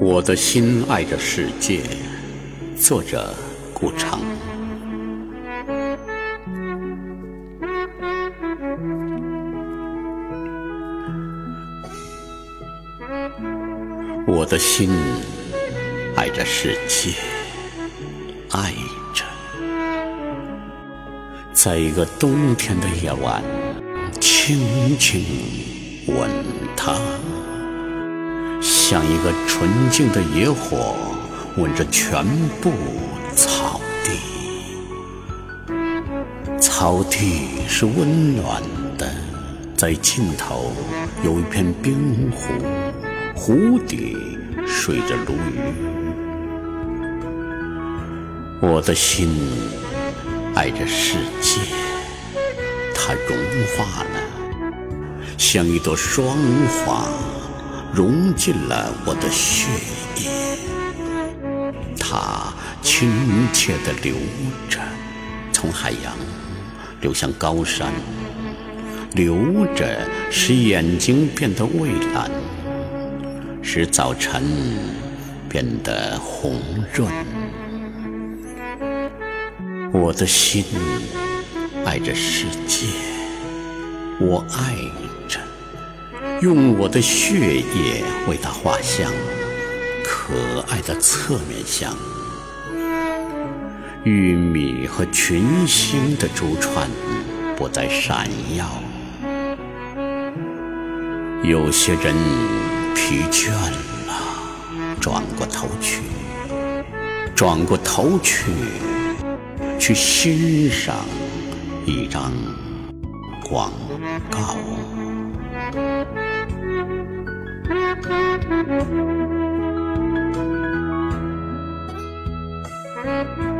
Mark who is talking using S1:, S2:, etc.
S1: 我的心爱着世界，作者顾城。我的心爱着世界，爱着，在一个冬天的夜晚，轻轻吻它。像一个纯净的野火，吻着全部草地。草地是温暖的，在尽头有一片冰湖，湖底睡着鲈鱼。我的心爱着世界，它融化了，像一朵霜花。融进了我的血液，它亲切地流着，从海洋流向高山，流着使眼睛变得蔚蓝，使早晨变得红润。我的心爱着世界，我爱你。用我的血液为它画像，可爱的侧面像。玉米和群星的珠串不再闪耀。有些人疲倦了，转过头去，转过头去，去欣赏一张广告。Thank you.